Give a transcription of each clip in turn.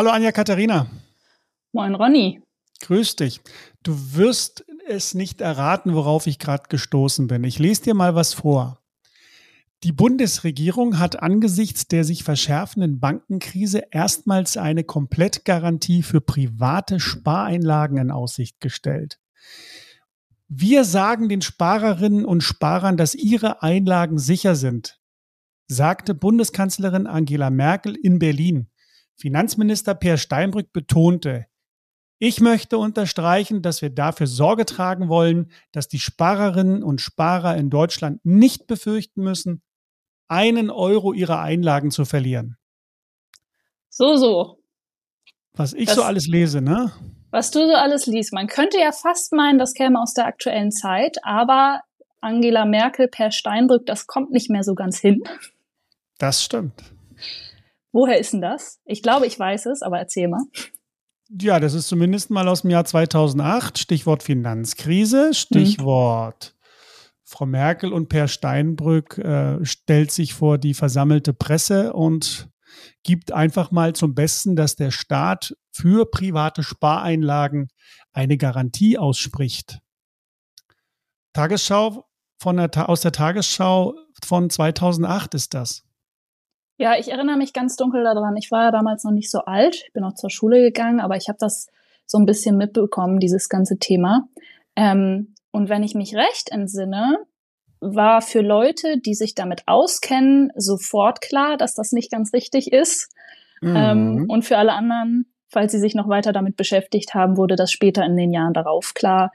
Hallo Anja Katharina. Moin Ronny. Grüß dich. Du wirst es nicht erraten, worauf ich gerade gestoßen bin. Ich lese dir mal was vor. Die Bundesregierung hat angesichts der sich verschärfenden Bankenkrise erstmals eine Komplettgarantie für private Spareinlagen in Aussicht gestellt. Wir sagen den Sparerinnen und Sparern, dass ihre Einlagen sicher sind, sagte Bundeskanzlerin Angela Merkel in Berlin. Finanzminister Per Steinbrück betonte, ich möchte unterstreichen, dass wir dafür Sorge tragen wollen, dass die Sparerinnen und Sparer in Deutschland nicht befürchten müssen, einen Euro ihrer Einlagen zu verlieren. So, so. Was ich das, so alles lese, ne? Was du so alles liest. Man könnte ja fast meinen, das käme aus der aktuellen Zeit, aber Angela Merkel per Steinbrück, das kommt nicht mehr so ganz hin. Das stimmt. Woher ist denn das? Ich glaube, ich weiß es, aber erzähl mal. Ja, das ist zumindest mal aus dem Jahr 2008. Stichwort Finanzkrise, Stichwort mhm. Frau Merkel und Per Steinbrück äh, stellt sich vor die versammelte Presse und gibt einfach mal zum Besten, dass der Staat für private Spareinlagen eine Garantie ausspricht. Tagesschau von der, aus der Tagesschau von 2008 ist das. Ja, ich erinnere mich ganz dunkel daran. Ich war ja damals noch nicht so alt, ich bin auch zur Schule gegangen, aber ich habe das so ein bisschen mitbekommen, dieses ganze Thema. Ähm, und wenn ich mich recht entsinne, war für Leute, die sich damit auskennen, sofort klar, dass das nicht ganz richtig ist. Mhm. Ähm, und für alle anderen, falls sie sich noch weiter damit beschäftigt haben, wurde das später in den Jahren darauf klar,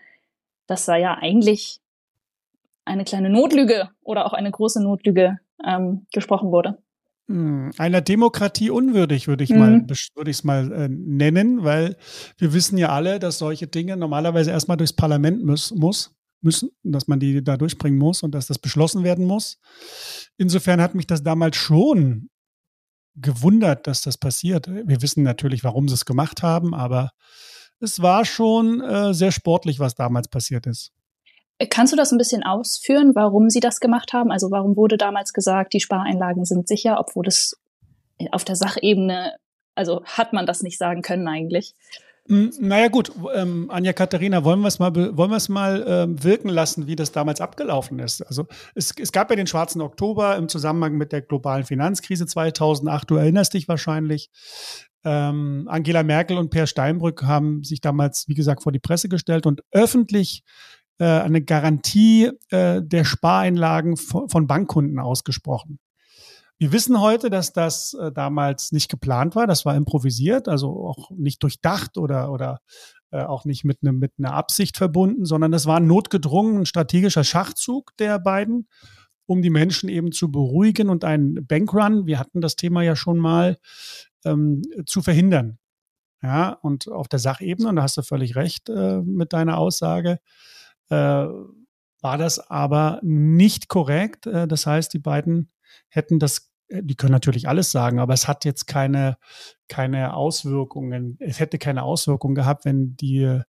dass da ja eigentlich eine kleine Notlüge oder auch eine große Notlüge ähm, gesprochen wurde. Hm, einer Demokratie unwürdig, würde ich mhm. mal, würde ich es mal äh, nennen, weil wir wissen ja alle, dass solche Dinge normalerweise erstmal durchs Parlament muss, muss, müssen, dass man die da durchbringen muss und dass das beschlossen werden muss. Insofern hat mich das damals schon gewundert, dass das passiert. Wir wissen natürlich, warum sie es gemacht haben, aber es war schon äh, sehr sportlich, was damals passiert ist. Kannst du das ein bisschen ausführen, warum Sie das gemacht haben? Also warum wurde damals gesagt, die Spareinlagen sind sicher, obwohl es auf der Sachebene, also hat man das nicht sagen können eigentlich? Hm, naja gut, ähm, Anja Katharina, wollen wir es mal, wollen wir es mal ähm, wirken lassen, wie das damals abgelaufen ist. Also es, es gab ja den schwarzen Oktober im Zusammenhang mit der globalen Finanzkrise 2008. Du erinnerst dich wahrscheinlich. Ähm, Angela Merkel und Per Steinbrück haben sich damals, wie gesagt, vor die Presse gestellt und öffentlich äh, eine Garantie äh, der Spareinlagen von, von Bankkunden ausgesprochen. Wir wissen heute, dass das äh, damals nicht geplant war, das war improvisiert, also auch nicht durchdacht oder, oder äh, auch nicht mit, ne, mit einer Absicht verbunden, sondern es war ein notgedrungen strategischer Schachzug der beiden, um die Menschen eben zu beruhigen und einen Bankrun, wir hatten das Thema ja schon mal, ähm, zu verhindern. Ja, und auf der Sachebene, und da hast du völlig recht äh, mit deiner Aussage, äh, war das aber nicht korrekt. Äh, das heißt, die beiden hätten das, äh, die können natürlich alles sagen, aber es hat jetzt keine, keine Auswirkungen, es hätte keine Auswirkungen gehabt, wenn die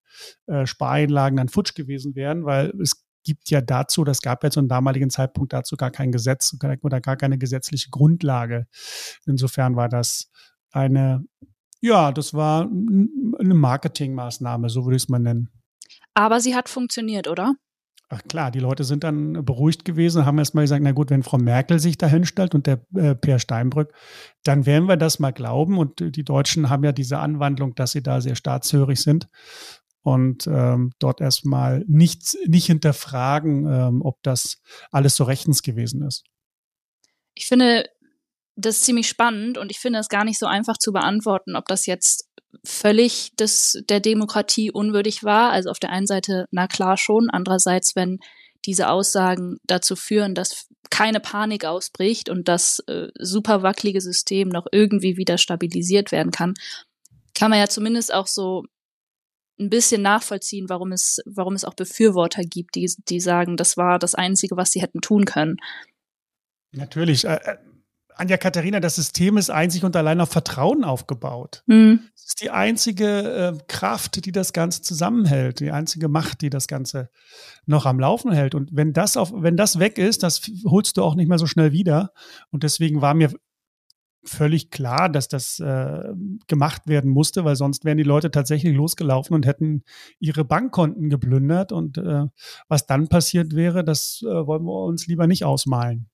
äh, Spareinlagen dann futsch gewesen wären, weil es gibt ja dazu, das gab ja zum damaligen Zeitpunkt dazu gar kein Gesetz oder gar keine gesetzliche Grundlage. Insofern war das eine, ja, das war eine Marketingmaßnahme, so würde ich es mal nennen. Aber sie hat funktioniert, oder? Ach klar, die Leute sind dann beruhigt gewesen, haben erst mal gesagt, na gut, wenn Frau Merkel sich da hinstellt und der äh, Per Steinbrück, dann werden wir das mal glauben. Und die Deutschen haben ja diese Anwandlung, dass sie da sehr staatshörig sind und ähm, dort erstmal nichts, nicht hinterfragen, ähm, ob das alles so rechtens gewesen ist. Ich finde das ziemlich spannend und ich finde es gar nicht so einfach zu beantworten, ob das jetzt völlig des, der Demokratie unwürdig war. Also auf der einen Seite, na klar schon. Andererseits, wenn diese Aussagen dazu führen, dass keine Panik ausbricht und das äh, super wackelige System noch irgendwie wieder stabilisiert werden kann, kann man ja zumindest auch so ein bisschen nachvollziehen, warum es, warum es auch Befürworter gibt, die, die sagen, das war das Einzige, was sie hätten tun können. Natürlich. Äh, äh Anja Katharina, das System ist einzig und allein auf Vertrauen aufgebaut. Mhm. Es ist die einzige äh, Kraft, die das Ganze zusammenhält, die einzige Macht, die das Ganze noch am Laufen hält. Und wenn das auf, wenn das weg ist, das holst du auch nicht mehr so schnell wieder. Und deswegen war mir völlig klar, dass das äh, gemacht werden musste, weil sonst wären die Leute tatsächlich losgelaufen und hätten ihre Bankkonten geplündert. Und äh, was dann passiert wäre, das äh, wollen wir uns lieber nicht ausmalen.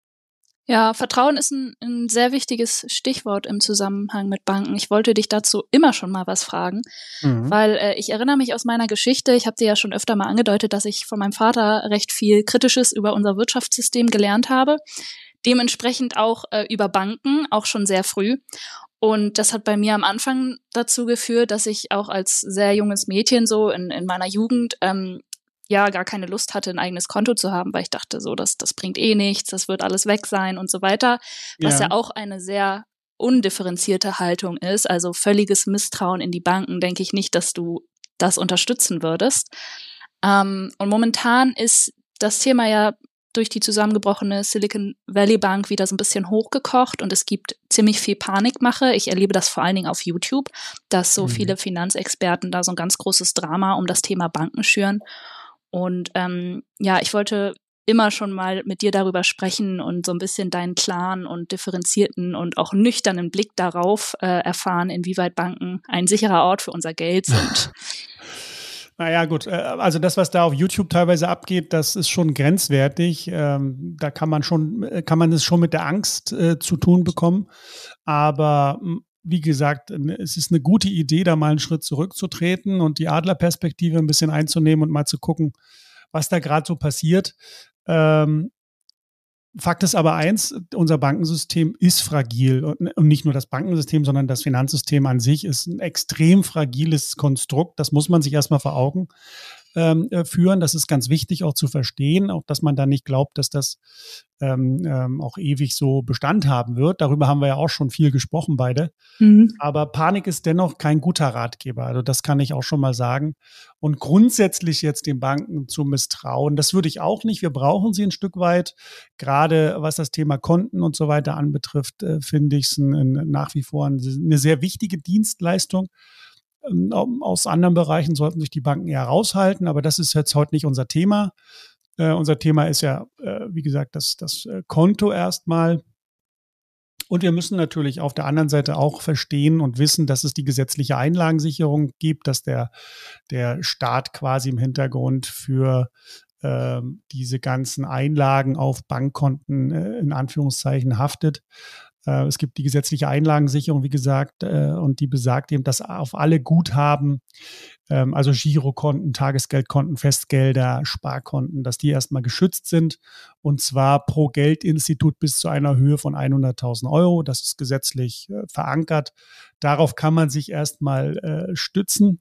Ja, Vertrauen ist ein, ein sehr wichtiges Stichwort im Zusammenhang mit Banken. Ich wollte dich dazu immer schon mal was fragen, mhm. weil äh, ich erinnere mich aus meiner Geschichte, ich habe dir ja schon öfter mal angedeutet, dass ich von meinem Vater recht viel Kritisches über unser Wirtschaftssystem gelernt habe. Dementsprechend auch äh, über Banken, auch schon sehr früh. Und das hat bei mir am Anfang dazu geführt, dass ich auch als sehr junges Mädchen so in, in meiner Jugend ähm, ja gar keine Lust hatte, ein eigenes Konto zu haben, weil ich dachte, so, das, das bringt eh nichts, das wird alles weg sein und so weiter. Was ja, ja auch eine sehr undifferenzierte Haltung ist, also völliges Misstrauen in die Banken, denke ich nicht, dass du das unterstützen würdest. Ähm, und momentan ist das Thema ja durch die zusammengebrochene Silicon Valley Bank wieder so ein bisschen hochgekocht und es gibt ziemlich viel Panikmache. Ich erlebe das vor allen Dingen auf YouTube, dass so mhm. viele Finanzexperten da so ein ganz großes Drama um das Thema Banken schüren. Und ähm, ja, ich wollte immer schon mal mit dir darüber sprechen und so ein bisschen deinen klaren und differenzierten und auch nüchternen Blick darauf äh, erfahren, inwieweit Banken ein sicherer Ort für unser Geld sind. Naja, gut. Äh, also das, was da auf YouTube teilweise abgeht, das ist schon grenzwertig. Ähm, da kann man schon, äh, kann man es schon mit der Angst äh, zu tun bekommen. Aber wie gesagt, es ist eine gute Idee, da mal einen Schritt zurückzutreten und die Adlerperspektive ein bisschen einzunehmen und mal zu gucken, was da gerade so passiert. Ähm, Fakt ist aber eins, unser Bankensystem ist fragil und, nicht nur das Bankensystem, sondern das Finanzsystem an sich ist ein extrem fragiles Konstrukt. Das muss man sich erstmal vor Augen ähm, äh, führen. Das ist ganz wichtig auch zu verstehen, auch dass man da nicht glaubt, dass das ähm, ähm, auch ewig so Bestand haben wird. Darüber haben wir ja auch schon viel gesprochen beide. Mhm. Aber Panik ist dennoch kein guter Ratgeber. Also das kann ich auch schon mal sagen. Und grundsätzlich jetzt den Banken zu misstrauen, das würde ich auch nicht. Wir brauchen sie ein Stück weit. Gerade was das Thema Konten und so weiter anbetrifft, äh, finde ich es nach wie vor eine sehr wichtige Dienstleistung. Ähm, aus anderen Bereichen sollten sich die Banken eher raushalten, aber das ist jetzt heute nicht unser Thema. Äh, unser Thema ist ja, äh, wie gesagt, das, das äh, Konto erstmal. Und wir müssen natürlich auf der anderen Seite auch verstehen und wissen, dass es die gesetzliche Einlagensicherung gibt, dass der, der Staat quasi im Hintergrund für ähm, diese ganzen Einlagen auf Bankkonten äh, in Anführungszeichen haftet. Äh, es gibt die gesetzliche Einlagensicherung, wie gesagt, äh, und die besagt eben, dass auf alle Guthaben, ähm, also Girokonten, Tagesgeldkonten, Festgelder, Sparkonten, dass die erstmal geschützt sind und zwar pro Geldinstitut bis zu einer Höhe von 100.000 Euro. Das ist gesetzlich äh, verankert. Darauf kann man sich erstmal stützen.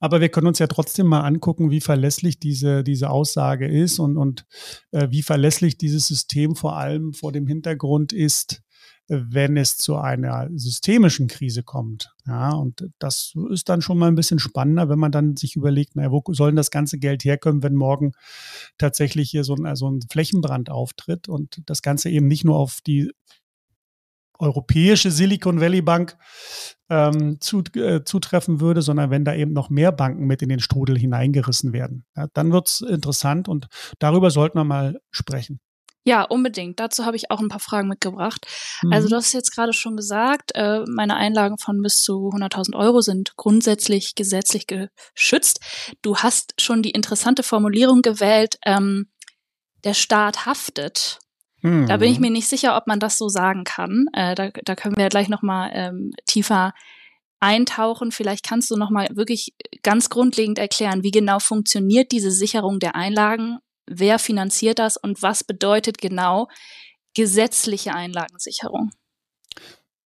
Aber wir können uns ja trotzdem mal angucken, wie verlässlich diese, diese Aussage ist und, und äh, wie verlässlich dieses System vor allem vor dem Hintergrund ist, wenn es zu einer systemischen Krise kommt. Ja, und das ist dann schon mal ein bisschen spannender, wenn man dann sich überlegt, naja, wo soll denn das ganze Geld herkommen, wenn morgen tatsächlich hier so ein, so ein Flächenbrand auftritt und das Ganze eben nicht nur auf die europäische Silicon Valley Bank ähm, zu, äh, zutreffen würde, sondern wenn da eben noch mehr Banken mit in den Strudel hineingerissen werden. Ja, dann wird es interessant und darüber sollten wir mal sprechen. Ja, unbedingt. Dazu habe ich auch ein paar Fragen mitgebracht. Mhm. Also du hast jetzt gerade schon gesagt, äh, meine Einlagen von bis zu 100.000 Euro sind grundsätzlich gesetzlich geschützt. Du hast schon die interessante Formulierung gewählt, ähm, der Staat haftet. Da bin ich mhm. mir nicht sicher, ob man das so sagen kann. Äh, da, da können wir ja gleich noch mal ähm, tiefer eintauchen. Vielleicht kannst du noch mal wirklich ganz grundlegend erklären, wie genau funktioniert diese Sicherung der Einlagen, wer finanziert das und was bedeutet genau gesetzliche Einlagensicherung?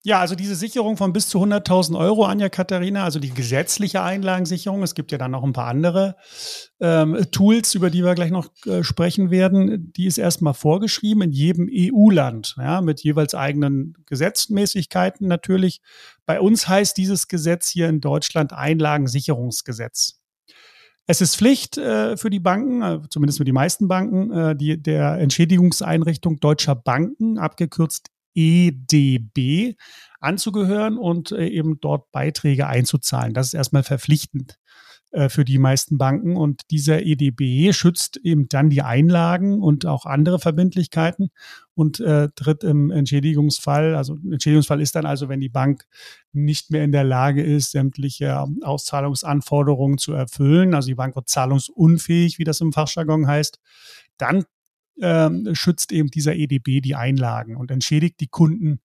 Ja, also diese Sicherung von bis zu 100.000 Euro, Anja Katharina, also die gesetzliche Einlagensicherung. Es gibt ja dann noch ein paar andere ähm, Tools, über die wir gleich noch äh, sprechen werden. Die ist erstmal vorgeschrieben in jedem EU-Land, ja, mit jeweils eigenen Gesetzmäßigkeiten natürlich. Bei uns heißt dieses Gesetz hier in Deutschland Einlagensicherungsgesetz. Es ist Pflicht äh, für die Banken, äh, zumindest für die meisten Banken, äh, die, der Entschädigungseinrichtung deutscher Banken, abgekürzt EDB anzugehören und äh, eben dort Beiträge einzuzahlen. Das ist erstmal verpflichtend. äh, für die meisten Banken. Und dieser EDB schützt eben dann die Einlagen und auch andere Verbindlichkeiten und äh, tritt im Entschädigungsfall, also Entschädigungsfall ist dann also, wenn die Bank nicht mehr in der Lage ist, sämtliche Auszahlungsanforderungen zu erfüllen, also die Bank wird zahlungsunfähig, wie das im Fachjargon heißt, dann ähm, schützt eben dieser EDB die Einlagen und entschädigt die Kunden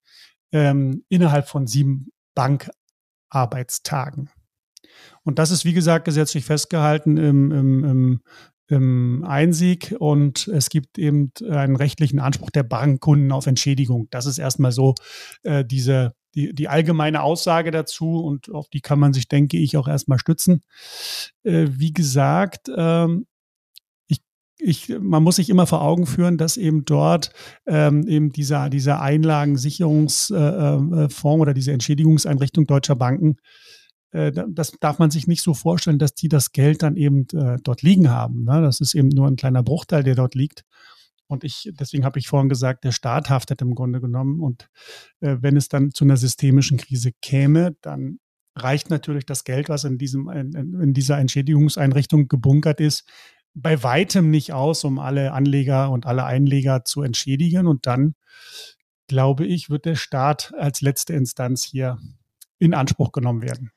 ähm, innerhalb von sieben Bankarbeitstagen. Und das ist, wie gesagt, gesetzlich festgehalten im, im, im, im Einsieg und es gibt eben einen rechtlichen Anspruch der Bankkunden auf Entschädigung. Das ist erstmal so äh, diese, die, die allgemeine Aussage dazu und auf die kann man sich, denke ich, auch erstmal stützen. Äh, wie gesagt, ähm, ich, man muss sich immer vor Augen führen, dass eben dort ähm, eben dieser, dieser Einlagensicherungsfonds äh, äh, oder diese Entschädigungseinrichtung deutscher Banken, äh, das darf man sich nicht so vorstellen, dass die das Geld dann eben äh, dort liegen haben. Ne? Das ist eben nur ein kleiner Bruchteil, der dort liegt. Und ich, deswegen habe ich vorhin gesagt, der Staat haftet im Grunde genommen. Und äh, wenn es dann zu einer systemischen Krise käme, dann reicht natürlich das Geld, was in diesem, in, in dieser Entschädigungseinrichtung gebunkert ist, bei weitem nicht aus, um alle Anleger und alle Einleger zu entschädigen. Und dann, glaube ich, wird der Staat als letzte Instanz hier in Anspruch genommen werden.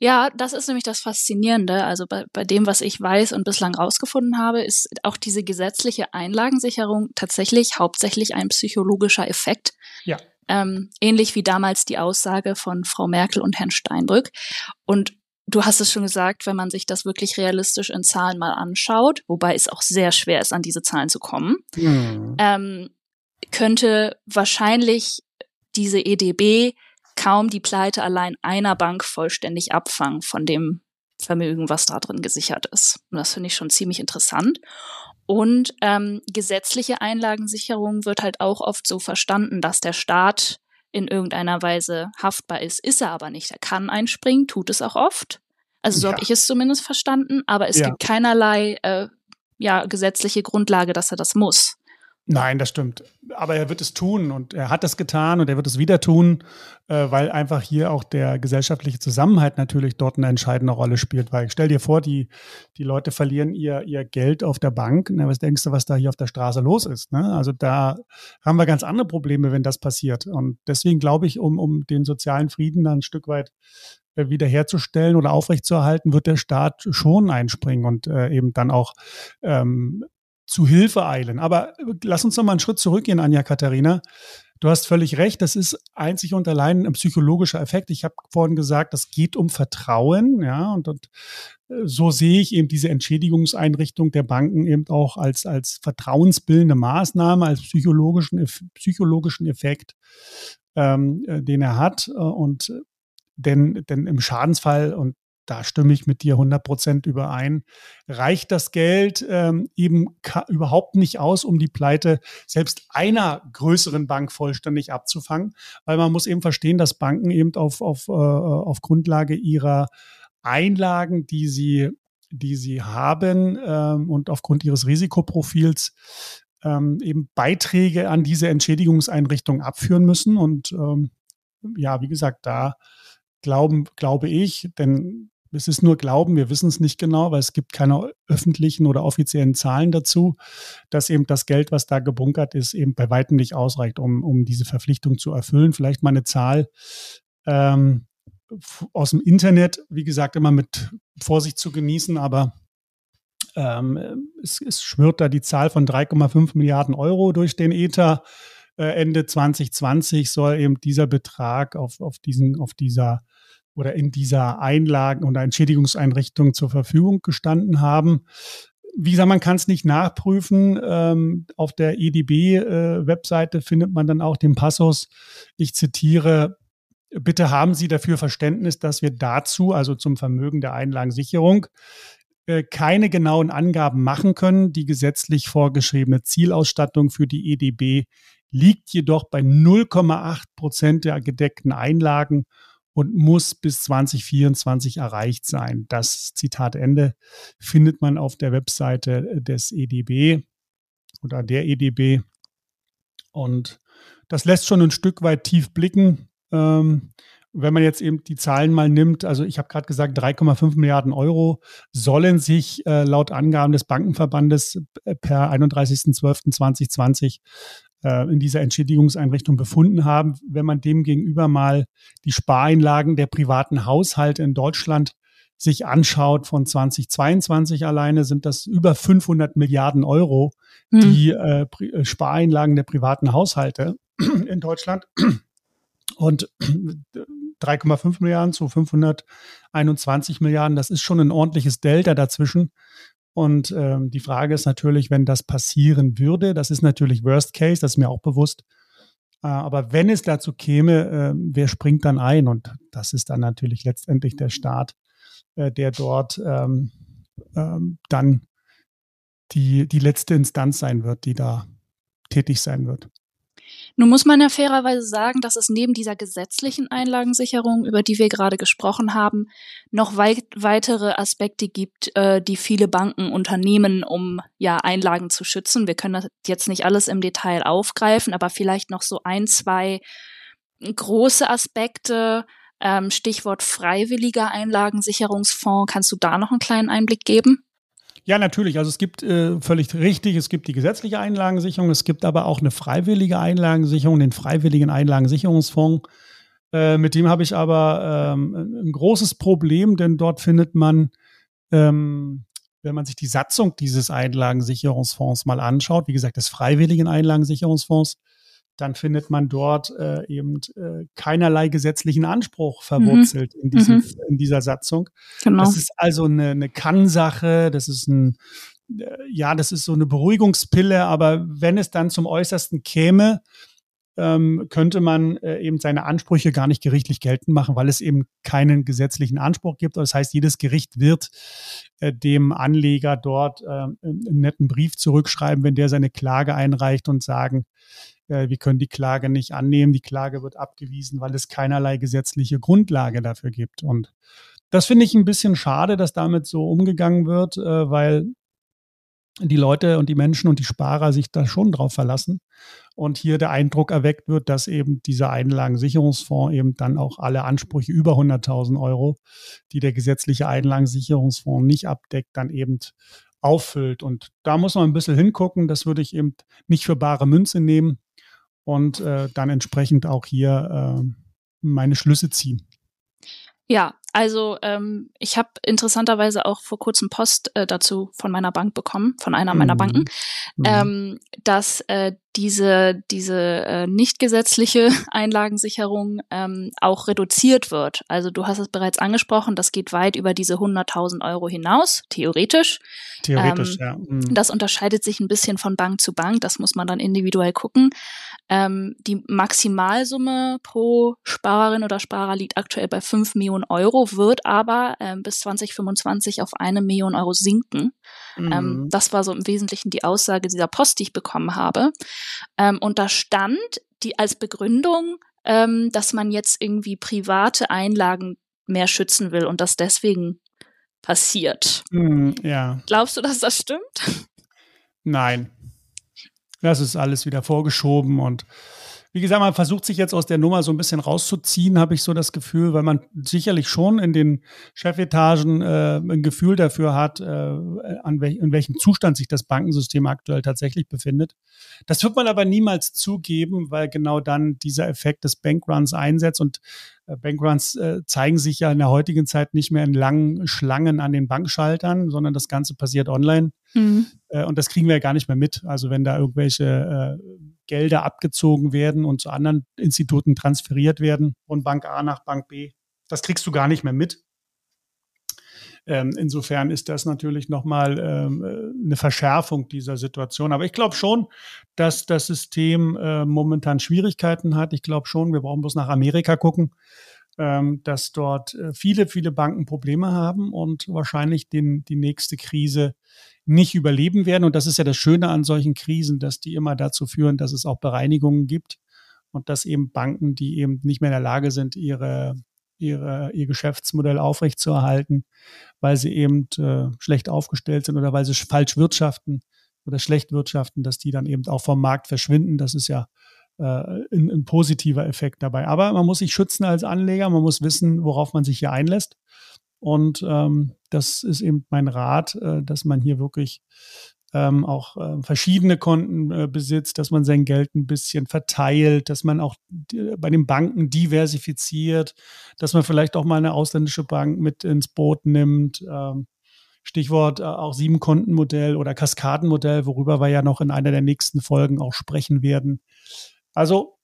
Ja, das ist nämlich das Faszinierende. Also bei, bei dem, was ich weiß und bislang rausgefunden habe, ist auch diese gesetzliche Einlagensicherung tatsächlich hauptsächlich ein psychologischer Effekt. Ja. Ähm, ähnlich wie damals die Aussage von Frau Merkel und Herrn Steinbrück. Und du hast es schon gesagt, wenn man sich das wirklich realistisch in Zahlen mal anschaut, wobei es auch sehr schwer ist, an diese Zahlen zu kommen, mhm. ähm, könnte wahrscheinlich diese EDB kaum die Pleite allein einer Bank vollständig abfangen von dem Vermögen, was da drin gesichert ist. Und das finde ich schon ziemlich interessant. Und ähm, gesetzliche Einlagensicherung wird halt auch oft so verstanden, dass der Staat in irgendeiner Weise haftbar ist. Ist er aber nicht. Er kann einspringen, tut es auch oft. Also so ja. habe ich es zumindest verstanden. Aber es ja. gibt keinerlei äh, ja, gesetzliche Grundlage, dass er das muss. Nein, das stimmt. Aber er wird es tun und er hat es getan und er wird es wieder tun, äh, weil einfach hier auch der gesellschaftliche Zusammenhalt natürlich dort eine entscheidende Rolle spielt. Weil stell dir vor, die, die Leute verlieren ihr, ihr Geld auf der Bank. Na, was denkst du, was da hier auf der Straße los ist? Ne? Also da haben wir ganz andere Probleme, wenn das passiert. Und deswegen glaube ich, um, um den sozialen Frieden dann ein Stück weit äh, wiederherzustellen oder aufrechtzuerhalten, wird der Staat schon einspringen und äh, eben dann auch ähm, zu Hilfe eilen. Aber äh, lass uns noch mal einen Schritt zurückgehen, Anja Katharina. Du hast völlig recht, das ist einzig und allein ein psychologischer Effekt. Ich habe vorhin gesagt, das geht um Vertrauen, ja, und, und äh, so sehe ich eben diese Entschädigungseinrichtung der Banken eben auch als, als vertrauensbildende Maßnahme, als psychologischen, psychologischen Effekt, ähm, äh, den er hat. Und denn, denn im Schadensfall, und da stimme ich mit dir 100 Prozent überein, reicht das Geld ähm, eben überhaupt nicht aus, um die Pleite selbst einer größeren Bank vollständig abzufangen, weil man muss eben verstehen, dass Banken eben auf, auf, äh, auf Grundlage ihrer Einlagen, die sie, die sie haben ähm, und aufgrund ihres Risikoprofils ähm, eben Beiträge an diese Entschädigungseinrichtung abführen müssen. Und ähm, ja, wie gesagt, da glauben, glaube ich, denn es ist nur Glauben, wir wissen es nicht genau, weil es gibt keine öffentlichen oder offiziellen Zahlen dazu, dass eben das Geld, was da gebunkert ist, eben bei weitem nicht ausreicht, um, um diese Verpflichtung zu erfüllen. Vielleicht mal eine Zahl ähm, aus dem Internet, wie gesagt, immer mit Vorsicht zu genießen, aber ähm, es, es schwirrt da die Zahl von 3,5 Milliarden Euro durch den Ether. Äh, Ende 2020 soll eben dieser Betrag auf, auf, diesen, auf dieser oder in dieser Einlagen- oder Entschädigungseinrichtung zur Verfügung gestanden haben. Wie gesagt, man kann es nicht nachprüfen. Ähm, auf der EDB-Webseite äh, findet man dann auch den Passus, ich zitiere, bitte haben Sie dafür Verständnis, dass wir dazu, also zum Vermögen der Einlagensicherung, äh, keine genauen Angaben machen können. Die gesetzlich vorgeschriebene Zielausstattung für die EDB liegt jedoch bei 0,8 Prozent der gedeckten Einlagen und muss bis 2024 erreicht sein. Das Zitat Ende findet man auf der Webseite des EDB oder der EDB. Und das lässt schon ein Stück weit tief blicken, ähm, wenn man jetzt eben die Zahlen mal nimmt, also ich habe gerade gesagt, 3,5 Milliarden Euro sollen sich äh, laut Angaben des Bankenverbandes äh, per 31.12.2020 äh, in dieser Entschädigungseinrichtung befunden haben. Wenn man dem gegenüber mal die Spareinlagen der privaten Haushalte in Deutschland sich anschaut von 2022 alleine, sind das über 500 Milliarden Euro, hm. die äh, äh, Spareinlagen der privaten Haushalte in Deutschland. Und 3,5 Milliarden zu 521 Milliarden, das ist schon ein ordentliches Delta dazwischen. Und ähm, die Frage ist natürlich, wenn das passieren würde, das ist natürlich Worst Case, das ist mir auch bewusst. Äh, aber wenn es dazu käme, äh, wer springt dann ein? Und das ist dann natürlich letztendlich der Staat, äh, der dort ähm, ähm, dann die, die letzte Instanz sein wird, die da tätig sein wird. Nun muss man ja fairerweise sagen, dass es neben dieser gesetzlichen Einlagensicherung, über die wir gerade gesprochen haben, noch weit weitere Aspekte gibt, äh, die viele Banken unternehmen, um ja Einlagen zu schützen. Wir können das jetzt nicht alles im Detail aufgreifen, aber vielleicht noch so ein, zwei große Aspekte. Ähm, Stichwort freiwilliger Einlagensicherungsfonds. Kannst du da noch einen kleinen Einblick geben? Ja, natürlich. Also es gibt äh, völlig richtig, es gibt die gesetzliche Einlagensicherung, es gibt aber auch eine freiwillige Einlagensicherung, den freiwilligen Einlagensicherungsfonds. Äh, mit dem habe ich aber ähm, ein großes Problem, denn dort findet man, ähm, wenn man sich die Satzung dieses Einlagensicherungsfonds mal anschaut, wie gesagt, des freiwilligen Einlagensicherungsfonds, dann findet man dort äh, eben äh, keinerlei gesetzlichen Anspruch verwurzelt mhm. in, diesem, mhm. in dieser Satzung. Genau. Das ist also eine, eine Kann-Sache, das ist ein, äh, ja, das ist so eine Beruhigungspille, aber wenn es dann zum Äußersten käme, ähm, könnte man äh, eben seine Ansprüche gar nicht gerichtlich geltend machen, weil es eben keinen gesetzlichen Anspruch gibt. Das heißt, jedes Gericht wird äh, dem Anleger dort äh, einen netten Brief zurückschreiben, wenn der seine Klage einreicht und sagen, wir können die Klage nicht annehmen, die Klage wird abgewiesen, weil es keinerlei gesetzliche Grundlage dafür gibt. Und das finde ich ein bisschen schade, dass damit so umgegangen wird, äh, weil die Leute und die Menschen und die Sparer sich da schon drauf verlassen und hier der Eindruck erweckt wird, dass eben dieser Einlagensicherungsfonds eben dann auch alle Ansprüche über 100.000 Euro, die der gesetzliche Einlagensicherungsfonds nicht abdeckt, dann eben auffüllt. Und da muss man ein bisschen hingucken. Das würde ich eben nicht für bare Münze nehmen und äh, dann entsprechend auch hier äh, meine Schlüsse ziehen. Ja, also ähm, ich habe interessanterweise auch vor kurzem Post äh, dazu von meiner Bank bekommen, von einer meiner mhm. Banken, mhm. ähm, dass äh, diese, diese äh, nicht gesetzliche Einlagensicherung ähm, auch reduziert wird. Also du hast es bereits angesprochen, das geht weit über diese 100.000 Euro hinaus, theoretisch. Theoretisch, ähm, ja. Mhm. Das unterscheidet sich ein bisschen von Bank zu Bank, das muss man dann individuell gucken. Ähm, die Maximalsumme pro Sparerin oder Sparer liegt aktuell bei 5 Millionen Euro, wird aber ähm, bis 2025 auf eine Million Euro sinken. Ähm, mhm. Ähm, das war so im Wesentlichen die Aussage dieser Post, die ich bekommen habe. Ähm, und da stand die als Begründung, ähm, dass man jetzt irgendwie private Einlagen mehr schützen will und das deswegen passiert. Mhm, ja. Glaubst du, dass das stimmt? Nein. Das ist alles wieder vorgeschoben und wie gesagt, man versucht sich jetzt aus der Nummer so ein bisschen rauszuziehen, habe ich so das Gefühl, weil man sicherlich schon in den Chefetagen äh, ein Gefühl dafür hat, äh, an wel in welchem Zustand sich das Bankensystem aktuell tatsächlich befindet. Das wird man aber niemals zugeben, weil genau dann dieser Effekt des Bankruns einsetzt und äh, Bankruns äh, zeigen sich ja in der heutigen Zeit nicht mehr in langen Schlangen an den Bankschaltern, sondern das Ganze passiert online. Mhm. Äh, und das kriegen wir ja gar nicht mehr mit. Also wenn da irgendwelche äh, Gelder abgezogen werden und zu anderen Instituten transferiert werden von Bank A nach Bank B, das kriegst du gar nicht mehr mit. Ähm, insofern ist das natürlich nochmal ähm, äh, eine Verschärfung dieser Situation. Aber ich glaube schon, dass das System äh, momentan Schwierigkeiten hat. Ich glaube schon, wir brauchen bloß nach Amerika gucken, dass dort äh, viele, viele Banken Probleme haben und wahrscheinlich den, die nächste Krise nicht überleben werden. Und das ist ja das Schöne an solchen Krisen, dass die immer dazu führen, dass es auch Bereinigungen gibt und dass eben Banken, die eben nicht mehr in der Lage sind, ihre ihre, ihr Geschäftsmodell aufrechtzuerhalten, weil sie eben äh, schlecht aufgestellt sind oder weil sie falsch wirtschaften oder schlecht wirtschaften, dass die dann eben auch vom Markt verschwinden. Das ist ja äh, ein, ein positiver Effekt dabei. Aber man muss sich schützen als Anleger, man muss wissen, worauf man sich hier einlässt. Und ähm, das ist eben mein Rat, äh, dass man hier wirklich ähm, auch äh, verschiedene Konten äh, besitzt, dass man sein Geld ein bisschen verteilt, dass man auch bei den Banken diversifiziert, dass man vielleicht auch mal eine ausländische Bank mit ins Boot nimmt. Ähm, Stichwort äh, auch Sieben-Konten-Modell oder Kaskadenmodell, worüber wir ja noch in einer der nächsten Folgen auch sprechen werden. Also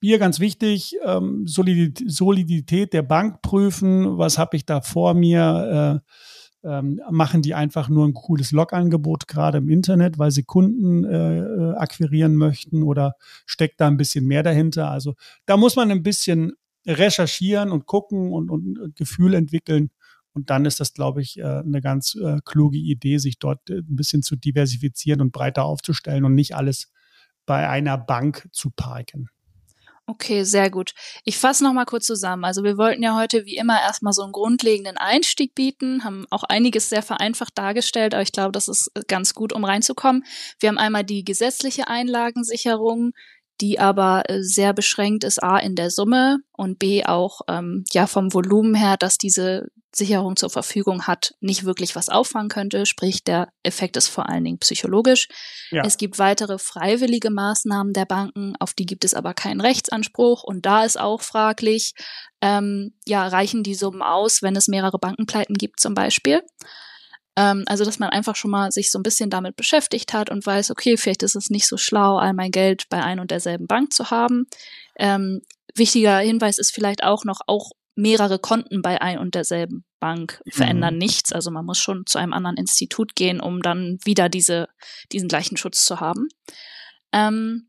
hier ganz wichtig, ähm, Solidität der Bank prüfen, was habe ich da vor mir, äh, ähm, machen die einfach nur ein cooles Log-Angebot gerade im Internet, weil sie Kunden äh, äh, akquirieren möchten oder steckt da ein bisschen mehr dahinter? Also da muss man ein bisschen recherchieren und gucken und, und, Gefühl entwickeln. Und dann ist das, glaube ich, äh, eine ganz äh, kluge Idee, sich dort ein bisschen zu diversifizieren und breiter aufzustellen und nicht alles bei einer Bank zu parken. Okay, sehr gut. Ich fasse noch mal kurz zusammen. Also wir wollten ja heute wie immer erstmal so einen grundlegenden Einstieg bieten, haben auch einiges sehr vereinfacht dargestellt, aber ich glaube, das ist ganz gut, um reinzukommen. Wir haben einmal die gesetzliche Einlagensicherung, die aber äh, sehr beschränkt ist, a in der Summe und b auch ähm, ja vom Volumen her, dass diese Sicherung zur Verfügung hat, nicht wirklich was auffangen könnte. Sprich, der Effekt ist vor allen Dingen psychologisch. Ja. Es gibt weitere freiwillige Maßnahmen der Banken, auf die gibt es aber keinen Rechtsanspruch. Und da ist auch fraglich, ähm, ja, reichen die Summen aus, wenn es mehrere Bankenpleiten gibt zum Beispiel? Ähm, also, dass man einfach schon mal sich so ein bisschen damit beschäftigt hat und weiß, okay, vielleicht ist es nicht so schlau, all mein Geld bei ein und derselben Bank zu haben. Ähm, wichtiger Hinweis ist vielleicht auch noch, auch mehrere Konten bei ein und derselben Bank verändern mhm. nichts. Also man muss schon zu einem anderen Institut gehen, um dann wieder diese, diesen gleichen Schutz zu haben. Ähm,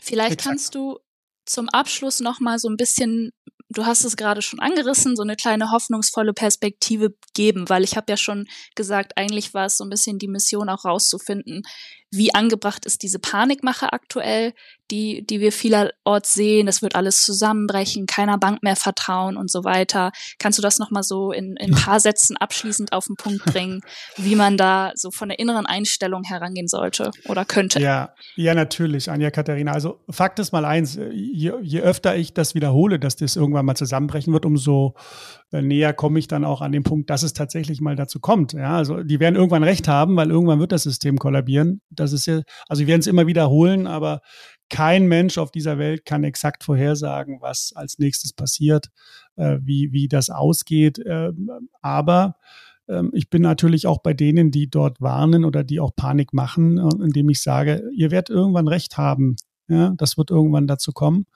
vielleicht Exakt. kannst du zum Abschluss noch mal so ein bisschen du hast es gerade schon angerissen, so eine kleine hoffnungsvolle Perspektive geben, weil ich habe ja schon gesagt, eigentlich war es so ein bisschen die Mission auch rauszufinden, wie angebracht ist diese Panikmache aktuell, die, die wir vielerorts sehen. Es wird alles zusammenbrechen, keiner Bank mehr vertrauen und so weiter. Kannst du das nochmal so in, in ein paar Sätzen abschließend auf den Punkt bringen, wie man da so von der inneren Einstellung herangehen sollte oder könnte? Ja, ja, natürlich, Anja Katharina. Also Fakt ist mal eins, je, je öfter ich das wiederhole, dass das irgendwann mal zusammenbrechen wird, umso äh, näher komme ich dann auch an den Punkt, dass es tatsächlich mal dazu kommt. Ja, also die werden irgendwann recht haben, weil irgendwann wird das System kollabieren das ist ja, also wir werden es immer wiederholen, aber kein Mensch auf dieser Welt kann exakt vorhersagen, was als nächstes passiert, äh, wie, wie das ausgeht. Äh, aber äh, ich bin natürlich auch bei denen, die dort warnen oder die auch Panik machen, äh, indem ich sage, ihr werdet irgendwann recht haben. Ja, das wird irgendwann dazu kommen.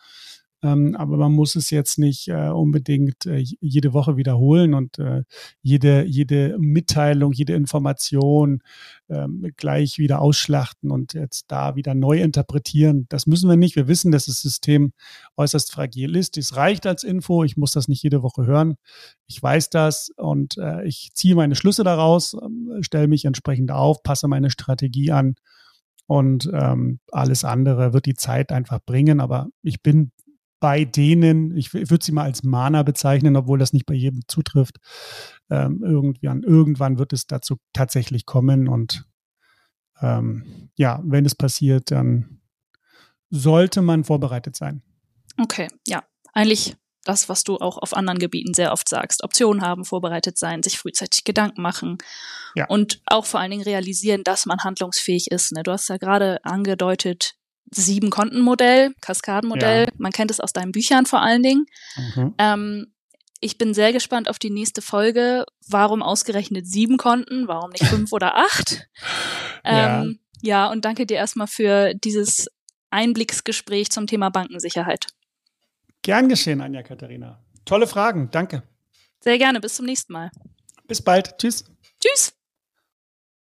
Ähm, aber man muss es jetzt nicht äh, unbedingt äh, jede Woche wiederholen und äh, jede, jede Mitteilung, jede Information ähm, gleich wieder ausschlachten und jetzt da wieder neu interpretieren. Das müssen wir nicht. Wir wissen, dass das System äußerst fragil ist. Es reicht als Info. Ich muss das nicht jede Woche hören. Ich weiß das und äh, ich ziehe meine Schlüsse daraus, äh, stelle mich entsprechend auf, passe meine Strategie an. Und ähm, alles andere wird die Zeit einfach bringen. Aber ich bin bei denen, ich, ich würde sie mal als Mana bezeichnen, obwohl das nicht bei jedem zutrifft, ähm, irgendwann, irgendwann wird es dazu tatsächlich kommen. Und ähm, ja, wenn es passiert, dann sollte man vorbereitet sein. Okay, ja. Eigentlich das, was du auch auf anderen Gebieten sehr oft sagst. Optionen haben, vorbereitet sein, sich frühzeitig Gedanken machen ja. und auch vor allen Dingen realisieren, dass man handlungsfähig ist. Ne? Du hast ja gerade angedeutet, sieben Kontenmodell, Kaskadenmodell. Ja. Man kennt es aus deinen Büchern vor allen Dingen. Mhm. Ähm, ich bin sehr gespannt auf die nächste Folge. Warum ausgerechnet sieben Konten? Warum nicht fünf oder acht? Ähm, ja. ja, und danke dir erstmal für dieses Einblicksgespräch zum Thema Bankensicherheit. Gern geschehen, Anja Katharina. Tolle Fragen. Danke. Sehr gerne. Bis zum nächsten Mal. Bis bald. Tschüss. Tschüss.